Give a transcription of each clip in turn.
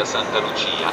Santa Lucia.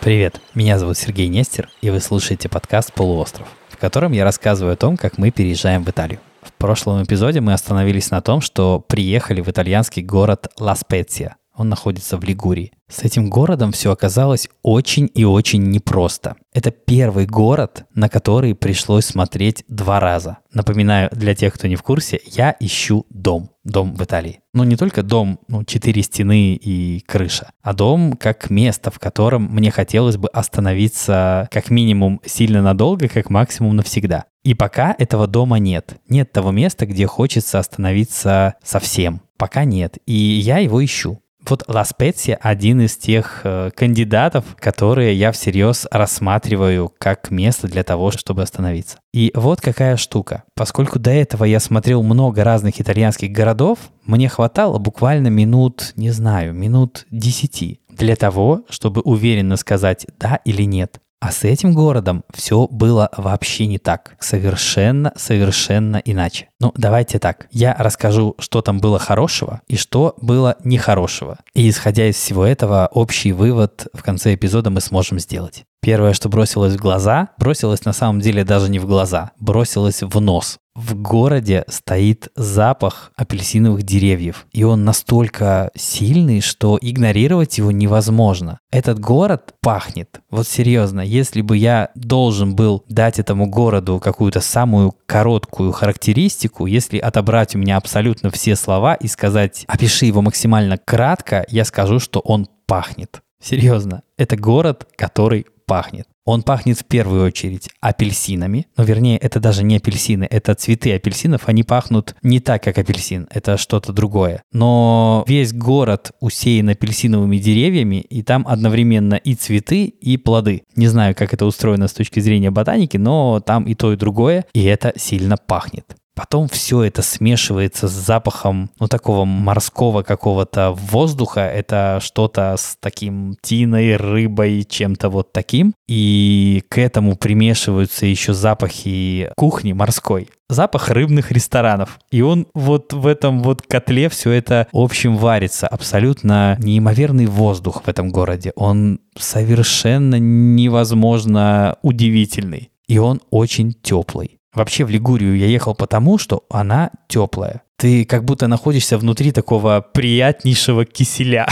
Привет, меня зовут Сергей Нестер, и вы слушаете подкаст «Полуостров», в котором я рассказываю о том, как мы переезжаем в Италию. В прошлом эпизоде мы остановились на том, что приехали в итальянский город Ла Специя. Он находится в Лигурии. С этим городом все оказалось очень и очень непросто. Это первый город, на который пришлось смотреть два раза. Напоминаю, для тех, кто не в курсе, я ищу дом. Дом в Италии. Ну, не только дом, ну, четыре стены и крыша, а дом как место, в котором мне хотелось бы остановиться как минимум сильно надолго, как максимум навсегда. И пока этого дома нет. Нет того места, где хочется остановиться совсем. Пока нет. И я его ищу. Вот Ла Специя один из тех э, кандидатов, которые я всерьез рассматриваю как место для того, чтобы остановиться. И вот какая штука. Поскольку до этого я смотрел много разных итальянских городов, мне хватало буквально минут, не знаю, минут десяти для того, чтобы уверенно сказать да или нет. А с этим городом все было вообще не так. Совершенно, совершенно иначе. Ну, давайте так. Я расскажу, что там было хорошего и что было нехорошего. И исходя из всего этого, общий вывод в конце эпизода мы сможем сделать. Первое, что бросилось в глаза, бросилось на самом деле даже не в глаза, бросилось в нос в городе стоит запах апельсиновых деревьев, и он настолько сильный, что игнорировать его невозможно. Этот город пахнет. Вот серьезно, если бы я должен был дать этому городу какую-то самую короткую характеристику, если отобрать у меня абсолютно все слова и сказать «опиши его максимально кратко», я скажу, что он пахнет. Серьезно, это город, который пахнет. Он пахнет в первую очередь апельсинами, но вернее это даже не апельсины, это цветы апельсинов, они пахнут не так, как апельсин, это что-то другое. Но весь город усеян апельсиновыми деревьями, и там одновременно и цветы, и плоды. Не знаю, как это устроено с точки зрения ботаники, но там и то, и другое, и это сильно пахнет. Потом все это смешивается с запахом, ну, такого морского какого-то воздуха. Это что-то с таким тиной, рыбой, чем-то вот таким. И к этому примешиваются еще запахи кухни морской. Запах рыбных ресторанов. И он вот в этом вот котле все это общем варится. Абсолютно неимоверный воздух в этом городе. Он совершенно невозможно удивительный. И он очень теплый. Вообще в Лигурию я ехал потому, что она теплая. Ты как будто находишься внутри такого приятнейшего киселя.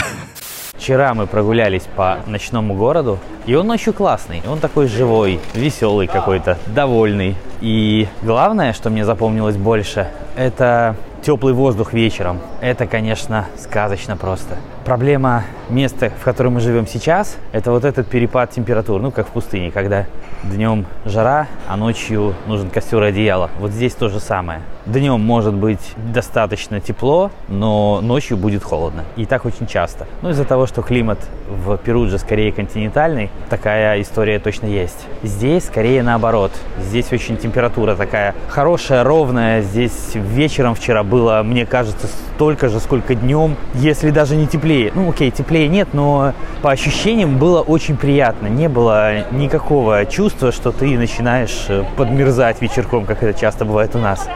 Вчера мы прогулялись по ночному городу, и он ночью классный. Он такой живой, веселый какой-то, довольный. И главное, что мне запомнилось больше, это теплый воздух вечером. Это, конечно, сказочно просто. Проблема места, в котором мы живем сейчас, это вот этот перепад температур, ну, как в пустыне, когда днем жара, а ночью нужен костер и одеяло. Вот здесь то же самое. Днем может быть достаточно тепло, но ночью будет холодно. И так очень часто. Ну, из-за того, что климат в Перудже скорее континентальный, такая история точно есть. Здесь скорее наоборот. Здесь очень температура такая хорошая, ровная. Здесь вечером вчера было, мне кажется, столько же, сколько днем, если даже не теплее. Ну, окей, теплее нет, но по ощущениям было очень приятно. Не было никакого чувства, что ты начинаешь э, подмерзать вечерком, как это часто бывает у нас.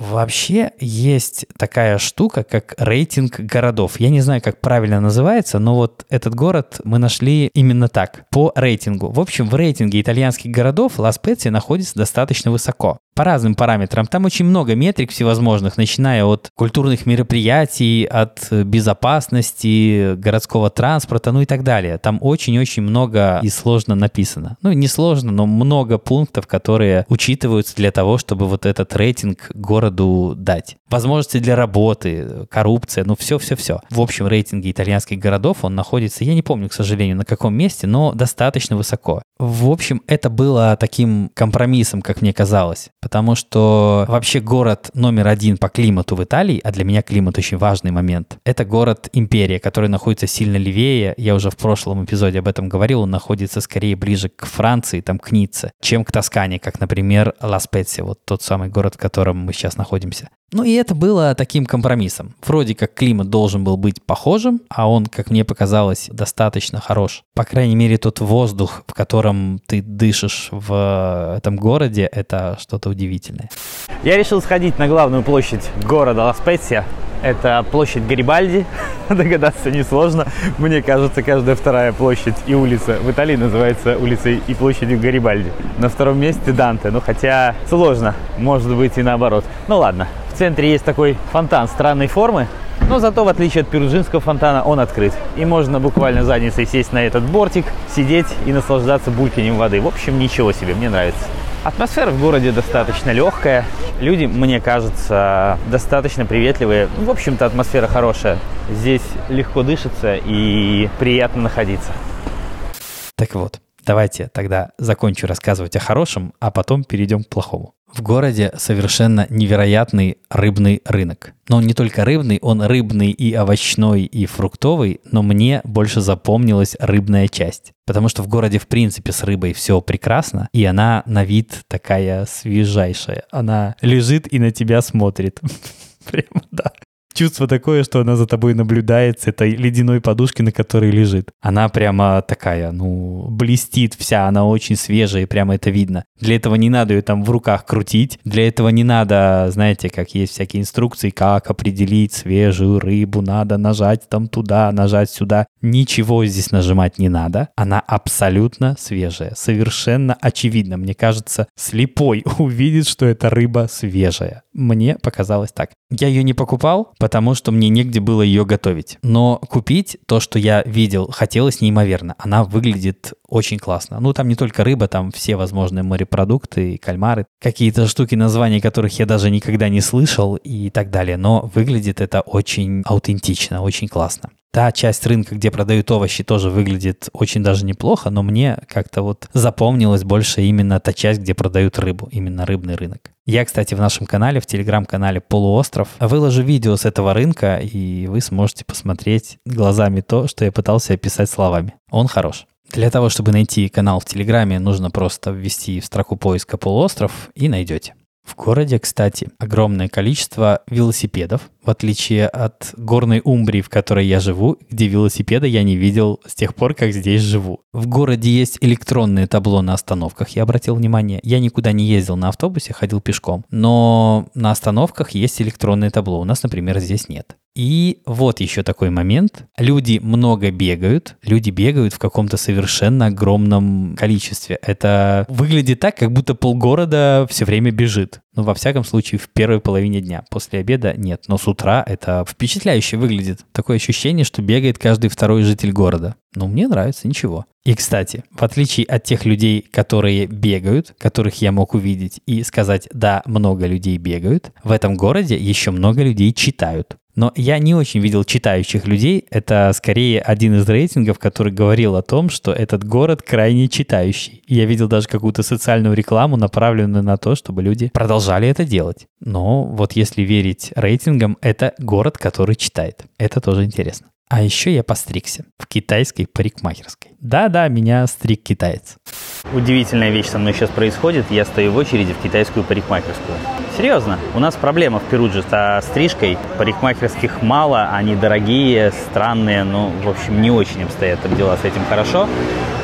Вообще есть такая штука, как рейтинг городов. Я не знаю, как правильно называется, но вот этот город мы нашли именно так, по рейтингу. В общем, в рейтинге итальянских городов Ла-Специя находится достаточно высоко по разным параметрам. Там очень много метрик всевозможных, начиная от культурных мероприятий, от безопасности, городского транспорта, ну и так далее. Там очень-очень много и сложно написано. Ну, не сложно, но много пунктов, которые учитываются для того, чтобы вот этот рейтинг городу дать. Возможности для работы, коррупция, ну все-все-все. В общем рейтинге итальянских городов он находится, я не помню, к сожалению, на каком месте, но достаточно высоко. В общем, это было таким компромиссом, как мне казалось потому что вообще город номер один по климату в Италии, а для меня климат очень важный момент, это город-империя, который находится сильно левее. Я уже в прошлом эпизоде об этом говорил, он находится скорее ближе к Франции, там, к Ницце, чем к Тоскане, как, например, Ла-Специя, вот тот самый город, в котором мы сейчас находимся. Ну и это было таким компромиссом. Вроде как климат должен был быть похожим, а он, как мне показалось, достаточно хорош. По крайней мере, тот воздух, в котором ты дышишь в этом городе, это что-то удивительное. Я решил сходить на главную площадь города Ла-Специя Это площадь Гарибальди. Догадаться несложно. Мне кажется, каждая вторая площадь и улица в Италии называется улицей и площадью Гарибальди. На втором месте Данте. Ну, хотя сложно. Может быть и наоборот. Ну, ладно. Центре есть такой фонтан странной формы. Но зато, в отличие от перуджинского фонтана, он открыт. И можно буквально задницей сесть на этот бортик, сидеть и наслаждаться бульканем воды. В общем, ничего себе, мне нравится. Атмосфера в городе достаточно легкая. Люди, мне кажется, достаточно приветливые. В общем-то, атмосфера хорошая. Здесь легко дышится и приятно находиться. Так вот, давайте тогда закончу рассказывать о хорошем, а потом перейдем к плохому. В городе совершенно невероятный рыбный рынок. Но он не только рыбный, он рыбный и овощной, и фруктовый, но мне больше запомнилась рыбная часть. Потому что в городе, в принципе, с рыбой все прекрасно, и она на вид такая свежайшая. Она лежит и на тебя смотрит. Прямо, да чувство такое, что она за тобой наблюдает с этой ледяной подушки, на которой лежит. Она прямо такая, ну, блестит вся, она очень свежая, и прямо это видно. Для этого не надо ее там в руках крутить, для этого не надо, знаете, как есть всякие инструкции, как определить свежую рыбу, надо нажать там туда, нажать сюда. Ничего здесь нажимать не надо, она абсолютно свежая, совершенно очевидно. Мне кажется, слепой увидит, что эта рыба свежая. Мне показалось так. Я ее не покупал, потому что мне негде было ее готовить. Но купить то, что я видел, хотелось неимоверно. Она выглядит очень классно. Ну, там не только рыба, там все возможные морепродукты, кальмары, какие-то штуки, названия которых я даже никогда не слышал и так далее. Но выглядит это очень аутентично, очень классно. Та часть рынка, где продают овощи, тоже выглядит очень даже неплохо, но мне как-то вот запомнилась больше именно та часть, где продают рыбу, именно рыбный рынок. Я, кстати, в нашем канале, в телеграм-канале «Полуостров» выложу видео с этого рынка, и вы сможете посмотреть глазами то, что я пытался описать словами. Он хорош. Для того, чтобы найти канал в Телеграме, нужно просто ввести в строку поиска «Полуостров» и найдете. В городе, кстати, огромное количество велосипедов, в отличие от горной Умбрии, в которой я живу, где велосипеда я не видел с тех пор, как здесь живу. В городе есть электронные табло на остановках, я обратил внимание. Я никуда не ездил на автобусе, ходил пешком. Но на остановках есть электронное табло. У нас, например, здесь нет. И вот еще такой момент. Люди много бегают. Люди бегают в каком-то совершенно огромном количестве. Это выглядит так, как будто полгорода все время бежит. Ну, во всяком случае, в первой половине дня. После обеда нет. Но с утра это впечатляюще выглядит. Такое ощущение, что бегает каждый второй житель города. Ну, мне нравится, ничего. И, кстати, в отличие от тех людей, которые бегают, которых я мог увидеть и сказать, да, много людей бегают, в этом городе еще много людей читают. Но я не очень видел читающих людей. Это скорее один из рейтингов, который говорил о том, что этот город крайне читающий. Я видел даже какую-то социальную рекламу, направленную на то, чтобы люди продолжали это делать. Но вот если верить рейтингам, это город, который читает. Это тоже интересно. А еще я постригся в китайской парикмахерской. Да-да, меня стриг китаец. Удивительная вещь со мной сейчас происходит. Я стою в очереди в китайскую парикмахерскую. Серьезно, у нас проблема в Перудже со стрижкой. Парикмахерских мало, они дорогие, странные, ну, в общем, не очень обстоят дела с этим хорошо.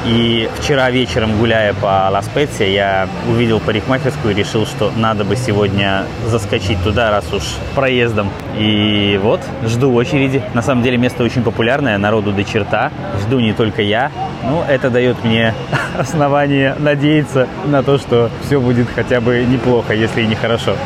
И вчера вечером, гуляя по Ла Специя, я увидел парикмахерскую и решил, что надо бы сегодня заскочить туда, раз уж проездом. И вот, жду очереди. На самом деле место очень популярное, народу до черта. Жду не только я. Ну, это дает мне основание надеяться на то, что все будет хотя бы неплохо, если и не хорошо.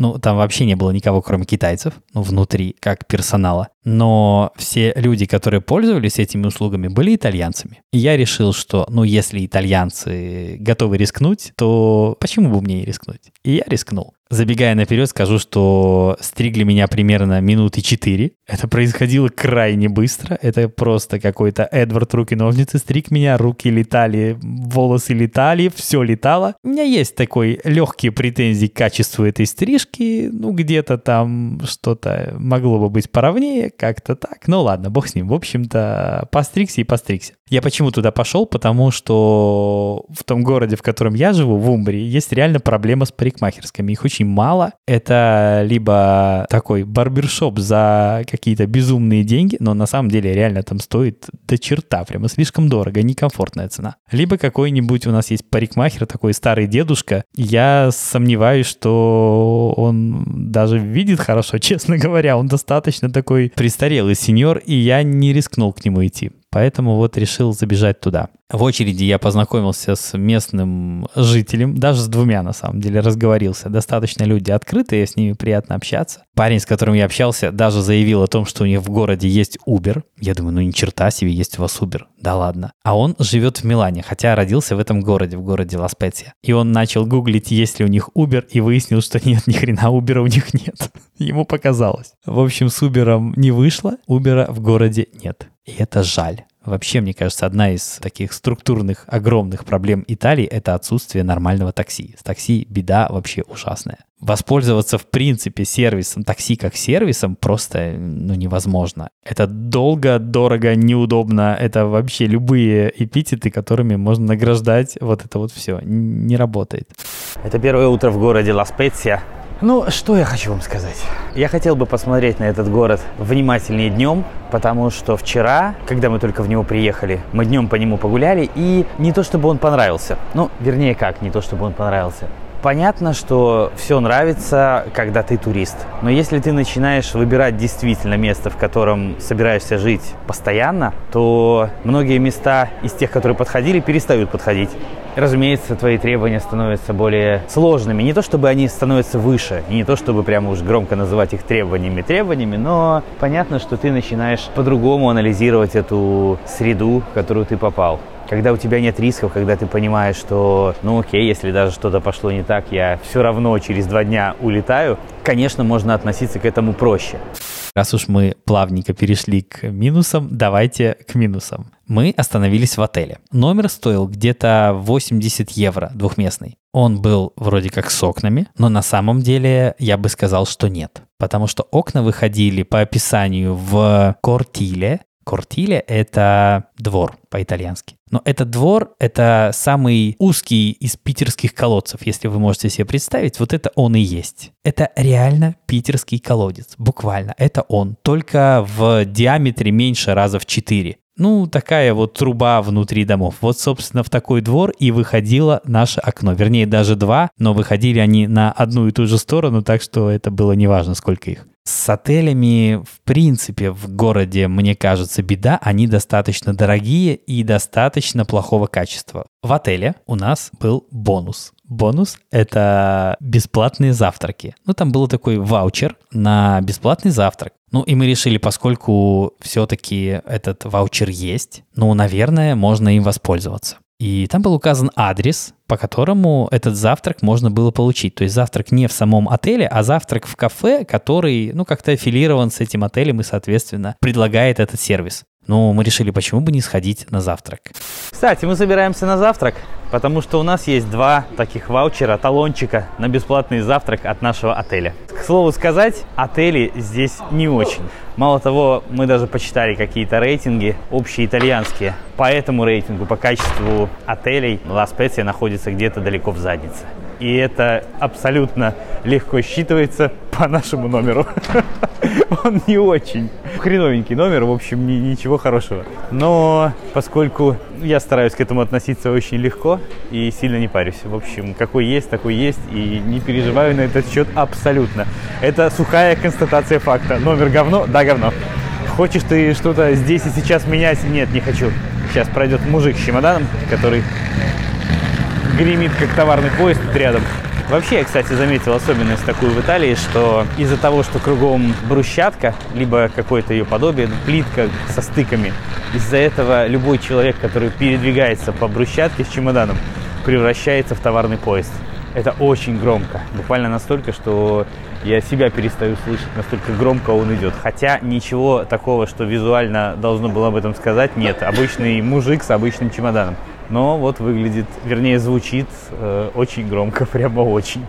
Ну, там вообще не было никого, кроме китайцев, ну, внутри, как персонала. Но все люди, которые пользовались этими услугами, были итальянцами. И я решил, что, ну, если итальянцы готовы рискнуть, то почему бы мне не рискнуть? И я рискнул. Забегая наперед, скажу, что стригли меня примерно минуты четыре. Это происходило крайне быстро. Это просто какой-то Эдвард руки-ножницы стриг меня. Руки летали, волосы летали, все летало. У меня есть такой легкие претензии к качеству этой стрижки. Ну, где-то там что-то могло бы быть поровнее, как-то так. Ну ладно, бог с ним. В общем-то, постригся и постригся. Я почему туда пошел? Потому что в том городе, в котором я живу, в Умбрии, есть реально проблема с парикмахерскими. Их очень очень мало. Это либо такой барбершоп за какие-то безумные деньги, но на самом деле реально там стоит до черта, прямо слишком дорого, некомфортная цена. Либо какой-нибудь у нас есть парикмахер, такой старый дедушка. Я сомневаюсь, что он даже видит хорошо, честно говоря. Он достаточно такой престарелый сеньор, и я не рискнул к нему идти. Поэтому вот решил забежать туда. В очереди я познакомился с местным жителем, даже с двумя на самом деле разговорился. Достаточно люди открытые, с ними приятно общаться. Парень, с которым я общался, даже заявил о том, что у них в городе есть Uber. Я думаю, ну ни черта себе, есть у вас Uber. Да ладно. А он живет в Милане, хотя родился в этом городе, в городе Лас-Петия. И он начал гуглить, есть ли у них Uber, и выяснил, что нет, ни хрена Uber у них нет. Ему показалось. В общем, с Uber не вышло, Uber в городе нет. И это жаль. Вообще, мне кажется, одна из таких структурных, огромных проблем Италии – это отсутствие нормального такси. С такси беда вообще ужасная. Воспользоваться, в принципе, сервисом такси как сервисом просто ну, невозможно. Это долго, дорого, неудобно. Это вообще любые эпитеты, которыми можно награждать. Вот это вот все не работает. Это первое утро в городе Лас-Петсия. Ну, что я хочу вам сказать? Я хотел бы посмотреть на этот город внимательнее днем, потому что вчера, когда мы только в него приехали, мы днем по нему погуляли, и не то чтобы он понравился. Ну, вернее как, не то чтобы он понравился. Понятно, что все нравится, когда ты турист. Но если ты начинаешь выбирать действительно место, в котором собираешься жить постоянно, то многие места из тех, которые подходили, перестают подходить. Разумеется, твои требования становятся более сложными. Не то, чтобы они становятся выше, и не то, чтобы прямо уж громко называть их требованиями требованиями, но понятно, что ты начинаешь по-другому анализировать эту среду, в которую ты попал когда у тебя нет рисков, когда ты понимаешь, что, ну окей, если даже что-то пошло не так, я все равно через два дня улетаю, конечно, можно относиться к этому проще. Раз уж мы плавненько перешли к минусам, давайте к минусам. Мы остановились в отеле. Номер стоил где-то 80 евро двухместный. Он был вроде как с окнами, но на самом деле я бы сказал, что нет. Потому что окна выходили по описанию в Кортиле, Кортиле — это двор по-итальянски. Но этот двор — это самый узкий из питерских колодцев, если вы можете себе представить. Вот это он и есть. Это реально питерский колодец, буквально. Это он, только в диаметре меньше раза в четыре. Ну, такая вот труба внутри домов. Вот, собственно, в такой двор и выходило наше окно. Вернее, даже два, но выходили они на одну и ту же сторону, так что это было неважно, сколько их. С отелями, в принципе, в городе, мне кажется, беда. Они достаточно дорогие и достаточно плохого качества. В отеле у нас был бонус. Бонус — это бесплатные завтраки. Ну, там был такой ваучер на бесплатный завтрак. Ну, и мы решили, поскольку все-таки этот ваучер есть, ну, наверное, можно им воспользоваться. И там был указан адрес, по которому этот завтрак можно было получить. То есть завтрак не в самом отеле, а завтрак в кафе, который, ну, как-то аффилирован с этим отелем и, соответственно, предлагает этот сервис. Но мы решили, почему бы не сходить на завтрак. Кстати, мы собираемся на завтрак, потому что у нас есть два таких ваучера, талончика на бесплатный завтрак от нашего отеля. К слову сказать, отели здесь не очень. Мало того, мы даже почитали какие-то рейтинги, общие итальянские. По этому рейтингу, по качеству отелей, Ла Специя находится где-то далеко в заднице. И это абсолютно легко считывается по нашему номеру. Он не очень хреновенький номер, в общем, ни, ничего хорошего. Но поскольку я стараюсь к этому относиться очень легко и сильно не парюсь. В общем, какой есть, такой есть, и не переживаю на этот счет абсолютно. Это сухая констатация факта. Номер говно? Да, говно. Хочешь ты что-то здесь и сейчас менять? Нет, не хочу. Сейчас пройдет мужик с чемоданом, который гремит, как товарный поезд тут рядом. Вообще, я, кстати, заметил особенность такую в Италии, что из-за того, что кругом брусчатка, либо какое-то ее подобие, плитка со стыками, из-за этого любой человек, который передвигается по брусчатке с чемоданом, превращается в товарный поезд. Это очень громко. Буквально настолько, что я себя перестаю слышать, настолько громко он идет. Хотя ничего такого, что визуально должно было об этом сказать, нет. Обычный мужик с обычным чемоданом но вот выглядит, вернее, звучит э, очень громко, прямо очень.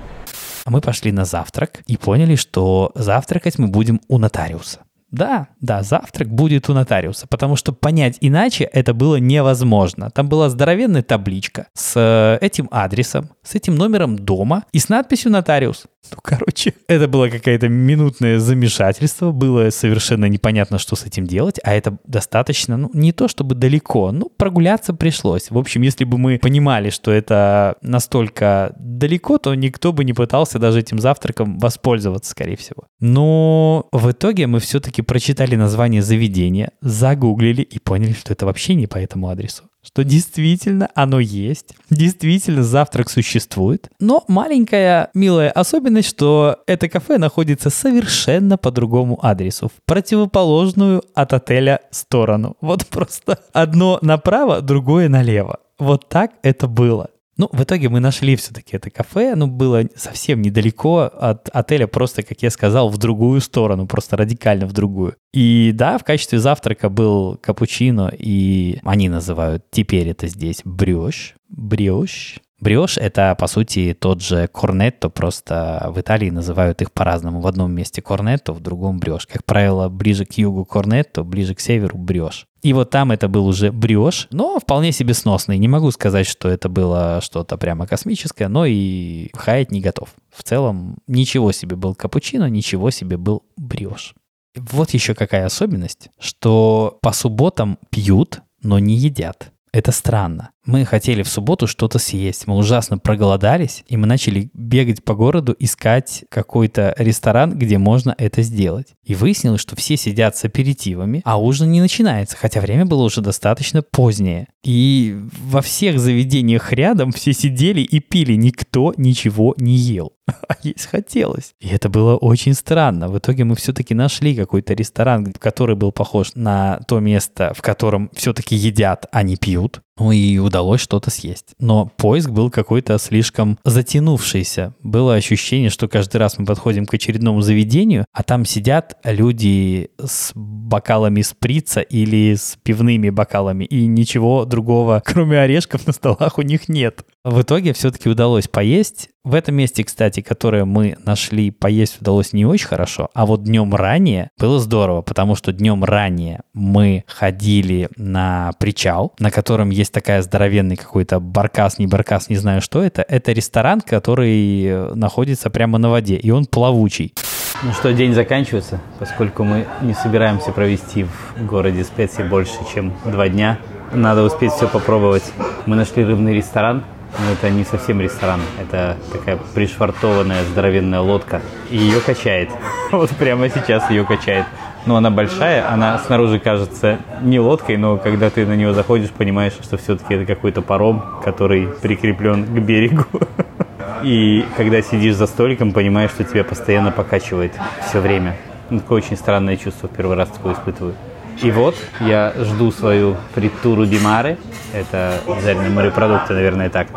А мы пошли на завтрак и поняли, что завтракать мы будем у нотариуса. Да, да, завтрак будет у нотариуса, потому что понять иначе это было невозможно. Там была здоровенная табличка с э, этим адресом, с этим номером дома и с надписью «Нотариус». Ну, короче, это было какое-то минутное замешательство, было совершенно непонятно, что с этим делать, а это достаточно, ну, не то чтобы далеко, ну, прогуляться пришлось. В общем, если бы мы понимали, что это настолько далеко, то никто бы не пытался даже этим завтраком воспользоваться, скорее всего. Но в итоге мы все-таки прочитали название заведения, загуглили и поняли, что это вообще не по этому адресу что действительно оно есть, действительно завтрак существует, но маленькая милая особенность, что это кафе находится совершенно по другому адресу, в противоположную от отеля сторону. Вот просто одно направо, другое налево. Вот так это было. Ну, в итоге мы нашли все-таки это кафе. Ну, было совсем недалеко от отеля, просто, как я сказал, в другую сторону, просто радикально в другую. И да, в качестве завтрака был капучино, и они называют теперь это здесь брioche. Брioche. Бриош — это, по сути, тот же корнетто, просто в Италии называют их по-разному. В одном месте корнетто, в другом бриош. Как правило, ближе к югу корнетто, ближе к северу бриош. И вот там это был уже бриош, но вполне себе сносный. Не могу сказать, что это было что-то прямо космическое, но и хаять не готов. В целом, ничего себе был капучино, ничего себе был бриош. Вот еще какая особенность, что по субботам пьют, но не едят. Это странно. Мы хотели в субботу что-то съесть. Мы ужасно проголодались, и мы начали бегать по городу, искать какой-то ресторан, где можно это сделать. И выяснилось, что все сидят с аперитивами, а ужин не начинается, хотя время было уже достаточно позднее. И во всех заведениях рядом все сидели и пили, никто ничего не ел. А есть хотелось. И это было очень странно. В итоге мы все-таки нашли какой-то ресторан, который был похож на то место, в котором все-таки едят, а не пьют. Ну и удалось что-то съесть. Но поиск был какой-то слишком затянувшийся. Было ощущение, что каждый раз мы подходим к очередному заведению, а там сидят люди с бокалами сприца или с пивными бокалами, и ничего другого, кроме орешков, на столах у них нет. В итоге все-таки удалось поесть. В этом месте, кстати, которое мы нашли, поесть удалось не очень хорошо, а вот днем ранее было здорово, потому что днем ранее мы ходили на причал, на котором есть такая здоровенный какой-то баркас, не баркас, не знаю что это. Это ресторан, который находится прямо на воде, и он плавучий. Ну что, день заканчивается, поскольку мы не собираемся провести в городе Специи больше, чем два дня. Надо успеть все попробовать. Мы нашли рыбный ресторан, но это не совсем ресторан, это такая пришвартованная здоровенная лодка. И ее качает. Вот прямо сейчас ее качает. Но она большая, она снаружи кажется не лодкой, но когда ты на нее заходишь, понимаешь, что все-таки это какой-то паром, который прикреплен к берегу. И когда сидишь за столиком, понимаешь, что тебя постоянно покачивает все время. Ну, такое очень странное чувство, первый раз такое испытываю. И вот я жду свою фритуру Димары. Это жареные морепродукты, наверное, так.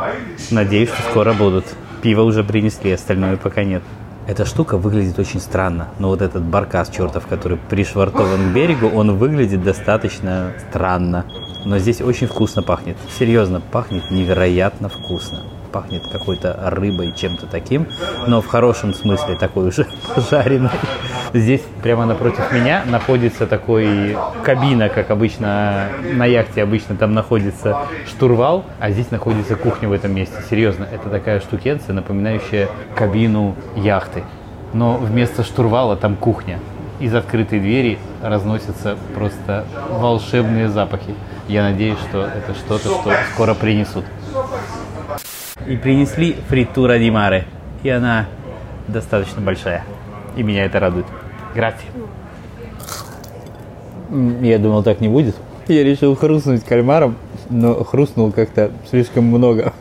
Надеюсь, что скоро будут. Пиво уже принесли, остальное пока нет. Эта штука выглядит очень странно. Но вот этот баркас чертов, который пришвартован к берегу, он выглядит достаточно странно. Но здесь очень вкусно пахнет. Серьезно, пахнет невероятно вкусно пахнет какой-то рыбой, чем-то таким, но в хорошем смысле такой уже пожаренной. Здесь прямо напротив меня находится такой кабина, как обычно на яхте обычно там находится штурвал, а здесь находится кухня в этом месте. Серьезно, это такая штукенция, напоминающая кабину яхты. Но вместо штурвала там кухня. Из открытой двери разносятся просто волшебные запахи. Я надеюсь, что это что-то, что скоро принесут и принесли фритура ди маре. И она достаточно большая. И меня это радует. Грати. Я думал, так не будет. Я решил хрустнуть кальмаром, но хрустнул как-то слишком много.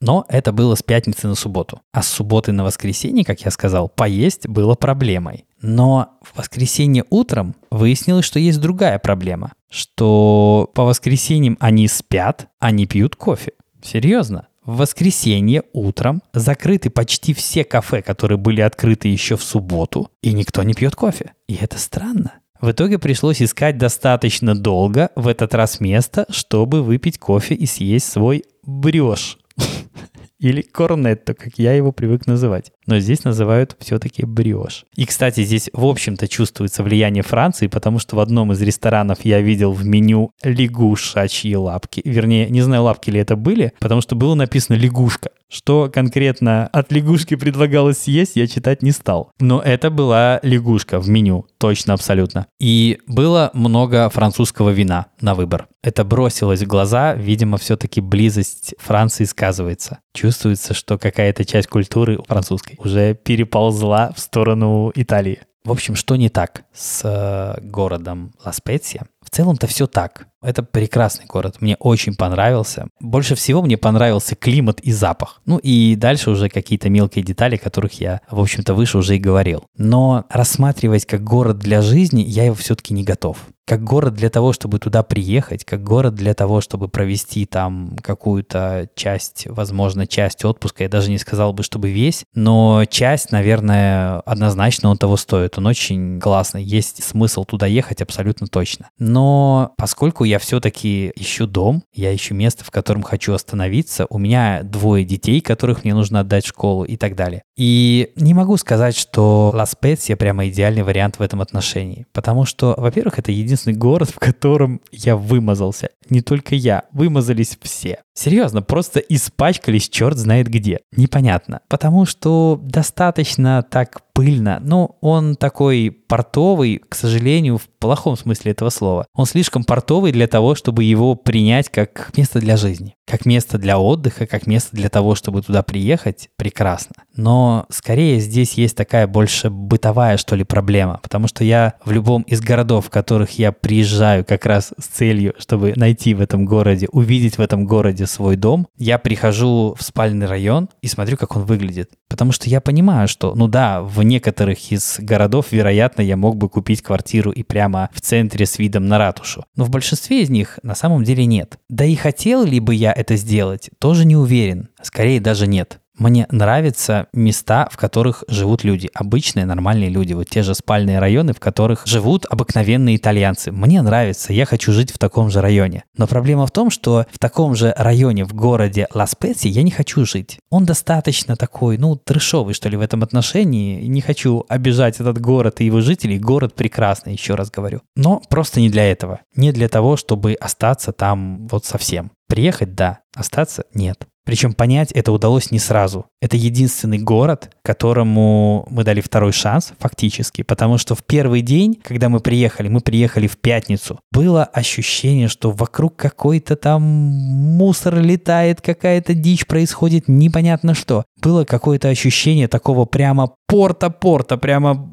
Но это было с пятницы на субботу. А с субботы на воскресенье, как я сказал, поесть было проблемой. Но в воскресенье утром выяснилось, что есть другая проблема. Что по воскресеньям они спят, а не пьют кофе. Серьезно. В воскресенье утром закрыты почти все кафе, которые были открыты еще в субботу, и никто не пьет кофе. И это странно. В итоге пришлось искать достаточно долго в этот раз место, чтобы выпить кофе и съесть свой брешь. Или корнетто, как я его привык называть. Но здесь называют все-таки бриош. И, кстати, здесь, в общем-то, чувствуется влияние Франции, потому что в одном из ресторанов я видел в меню лягушачьи лапки. Вернее, не знаю, лапки ли это были, потому что было написано лягушка. Что конкретно от лягушки предлагалось съесть, я читать не стал. Но это была лягушка в меню, точно, абсолютно. И было много французского вина на выбор. Это бросилось в глаза, видимо, все-таки близость Франции сказывается. Чувствуется, что какая-то часть культуры французской уже переползла в сторону Италии. В общем, что не так с э, городом Ла-Специя? В целом-то все так. Это прекрасный город, мне очень понравился. Больше всего мне понравился климат и запах. Ну и дальше уже какие-то мелкие детали, которых я, в общем-то, выше уже и говорил. Но рассматривать как город для жизни я его все-таки не готов как город для того, чтобы туда приехать, как город для того, чтобы провести там какую-то часть, возможно, часть отпуска. Я даже не сказал бы, чтобы весь, но часть, наверное, однозначно он того стоит. Он очень классный. Есть смысл туда ехать абсолютно точно. Но поскольку я все-таки ищу дом, я ищу место, в котором хочу остановиться, у меня двое детей, которых мне нужно отдать в школу и так далее. И не могу сказать, что Ла Специя прямо идеальный вариант в этом отношении. Потому что, во-первых, это единственный единственный город, в котором я вымазался. Не только я, вымазались все. Серьезно, просто испачкались черт знает где. Непонятно. Потому что достаточно так пыльно. Ну, он такой портовый, к сожалению, в плохом смысле этого слова. Он слишком портовый для того, чтобы его принять как место для жизни. Как место для отдыха, как место для того, чтобы туда приехать, прекрасно. Но скорее здесь есть такая больше бытовая, что ли, проблема. Потому что я в любом из городов, в которых я приезжаю как раз с целью, чтобы найти в этом городе, увидеть в этом городе свой дом, я прихожу в спальный район и смотрю, как он выглядит. Потому что я понимаю, что, ну да, в некоторых из городов, вероятно, я мог бы купить квартиру и прямо в центре с видом на ратушу. Но в большинстве из них на самом деле нет. Да и хотел ли бы я это сделать, тоже не уверен. Скорее даже нет. Мне нравятся места, в которых живут люди, обычные нормальные люди, вот те же спальные районы, в которых живут обыкновенные итальянцы. Мне нравится, я хочу жить в таком же районе. Но проблема в том, что в таком же районе в городе Ла-Специи я не хочу жить. Он достаточно такой, ну, трешовый, что ли, в этом отношении. Не хочу обижать этот город и его жителей. Город прекрасный, еще раз говорю. Но просто не для этого. Не для того, чтобы остаться там вот совсем. Приехать – да, остаться – нет. Причем понять это удалось не сразу. Это единственный город, которому мы дали второй шанс фактически, потому что в первый день, когда мы приехали, мы приехали в пятницу, было ощущение, что вокруг какой-то там мусор летает, какая-то дичь происходит, непонятно что. Было какое-то ощущение такого прямо порта-порта, прямо...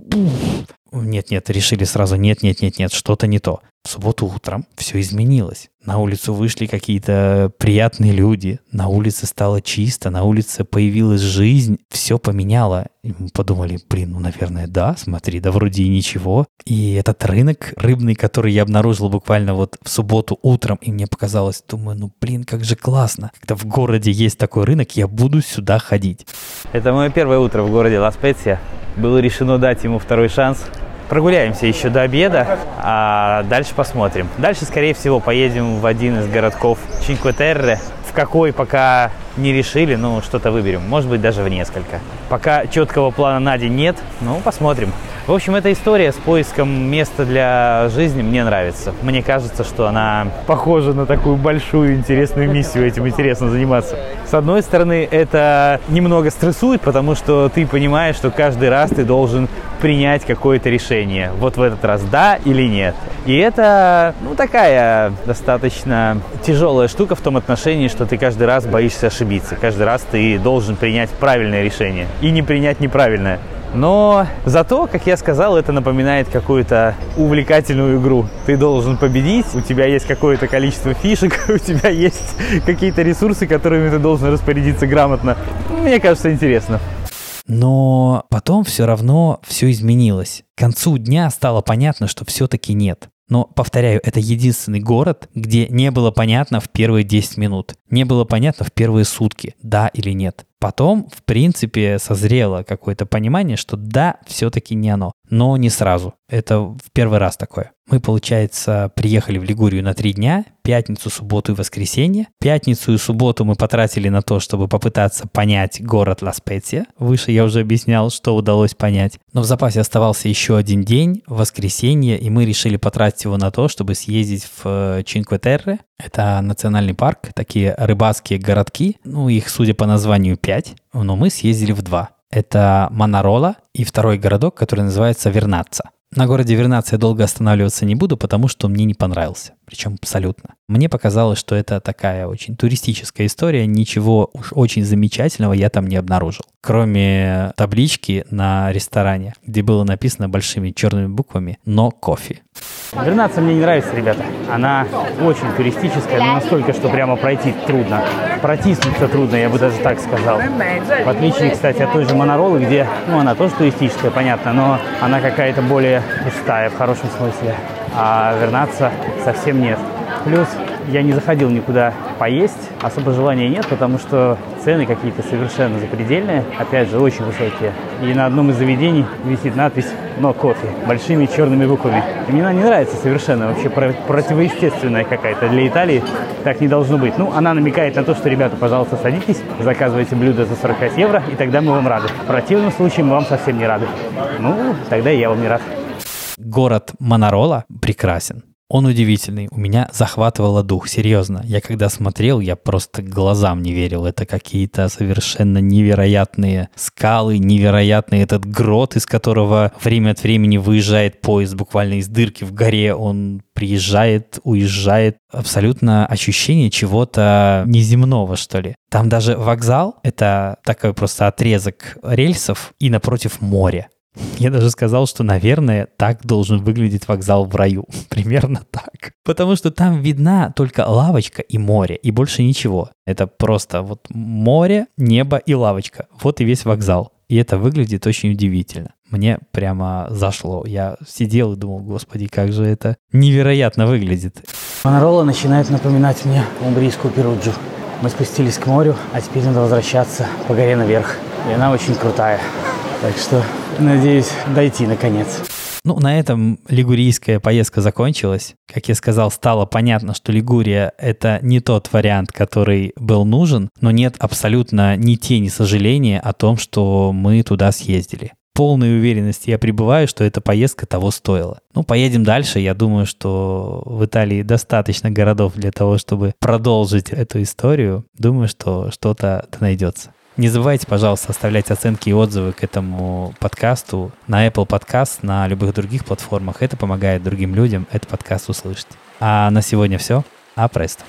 Нет-нет, решили сразу, нет-нет-нет-нет, что-то не то. В субботу утром все изменилось. На улицу вышли какие-то приятные люди, на улице стало чисто, на улице появилась жизнь, все поменяло. И мы подумали, блин, ну, наверное, да, смотри, да вроде и ничего. И этот рынок рыбный, который я обнаружил буквально вот в субботу утром, и мне показалось, думаю, ну, блин, как же классно. Когда в городе есть такой рынок, я буду сюда ходить. Это мое первое утро в городе Лас-Петсия. Было решено дать ему второй шанс. Прогуляемся еще до обеда, а дальше посмотрим. Дальше, скорее всего, поедем в один из городков Чинкве-Терре. В какой пока не решили, ну, что-то выберем. Может быть, даже в несколько. Пока четкого плана на день нет, ну, посмотрим. В общем, эта история с поиском места для жизни мне нравится. Мне кажется, что она похожа на такую большую интересную миссию, этим интересно заниматься. С одной стороны, это немного стрессует, потому что ты понимаешь, что каждый раз ты должен принять какое-то решение. Вот в этот раз да или нет. И это, ну, такая достаточно тяжелая штука в том отношении, что ты каждый раз боишься ошибиться. Каждый раз ты должен принять правильное решение и не принять неправильное. Но зато, как я сказал, это напоминает какую-то увлекательную игру. Ты должен победить, у тебя есть какое-то количество фишек, у тебя есть какие-то ресурсы, которыми ты должен распорядиться грамотно. Мне кажется, интересно. Но потом все равно все изменилось. К концу дня стало понятно, что все-таки нет. Но, повторяю, это единственный город, где не было понятно в первые 10 минут. Не было понятно в первые сутки, да или нет. Потом, в принципе, созрело какое-то понимание, что да, все-таки не оно, но не сразу. Это в первый раз такое. Мы, получается, приехали в Лигурию на три дня, пятницу, субботу и воскресенье. Пятницу и субботу мы потратили на то, чтобы попытаться понять город Ла-Специя. Выше я уже объяснял, что удалось понять. Но в запасе оставался еще один день, воскресенье, и мы решили потратить его на то, чтобы съездить в Чинкве-Терре. Это национальный парк, такие рыбацкие городки. Ну, их, судя по названию, пять, но мы съездили в два. Это Манарола и второй городок, который называется Вернаца. На городе Вернац я долго останавливаться не буду, потому что он мне не понравился. Причем абсолютно. Мне показалось, что это такая очень туристическая история, ничего уж очень замечательного я там не обнаружил. Кроме таблички на ресторане, где было написано большими черными буквами «Но кофе». Вернаться мне не нравится, ребята. Она очень туристическая, но настолько, что прямо пройти трудно. Протиснуться трудно, я бы даже так сказал. В отличие, кстати, от той же Моноролы, где, ну, она тоже туристическая, понятно, но она какая-то более пустая в хорошем смысле. А Вернаться совсем нет. Плюс я не заходил никуда поесть, особо желания нет, потому что цены какие-то совершенно запредельные, опять же, очень высокие. И на одном из заведений висит надпись «Но кофе» большими черными буквами. И мне она не нравится совершенно, вообще противоестественная какая-то для Италии. Так не должно быть. Ну, она намекает на то, что, ребята, пожалуйста, садитесь, заказывайте блюдо за 45 евро, и тогда мы вам рады. В противном случае мы вам совсем не рады. Ну, тогда я вам не рад. Город Монорола прекрасен. Он удивительный. У меня захватывало дух, серьезно. Я когда смотрел, я просто глазам не верил. Это какие-то совершенно невероятные скалы, невероятный этот грот, из которого время от времени выезжает поезд буквально из дырки в горе. Он приезжает, уезжает. Абсолютно ощущение чего-то неземного, что ли. Там даже вокзал — это такой просто отрезок рельсов и напротив море. Я даже сказал, что, наверное, так должен выглядеть вокзал в раю. Примерно так. Потому что там видна только лавочка и море, и больше ничего. Это просто вот море, небо и лавочка. Вот и весь вокзал. И это выглядит очень удивительно. Мне прямо зашло. Я сидел и думал, господи, как же это невероятно выглядит. Монорола начинает напоминать мне умбрийскую Перуджу. Мы спустились к морю, а теперь надо возвращаться по горе наверх. И она очень крутая. Так что надеюсь дойти наконец. Ну, на этом лигурийская поездка закончилась. Как я сказал, стало понятно, что Лигурия — это не тот вариант, который был нужен, но нет абсолютно ни тени сожаления о том, что мы туда съездили. Полной уверенности я пребываю, что эта поездка того стоила. Ну, поедем дальше. Я думаю, что в Италии достаточно городов для того, чтобы продолжить эту историю. Думаю, что что-то найдется. Не забывайте, пожалуйста, оставлять оценки и отзывы к этому подкасту на Apple Podcast, на любых других платформах. Это помогает другим людям этот подкаст услышать. А на сегодня все. А престо.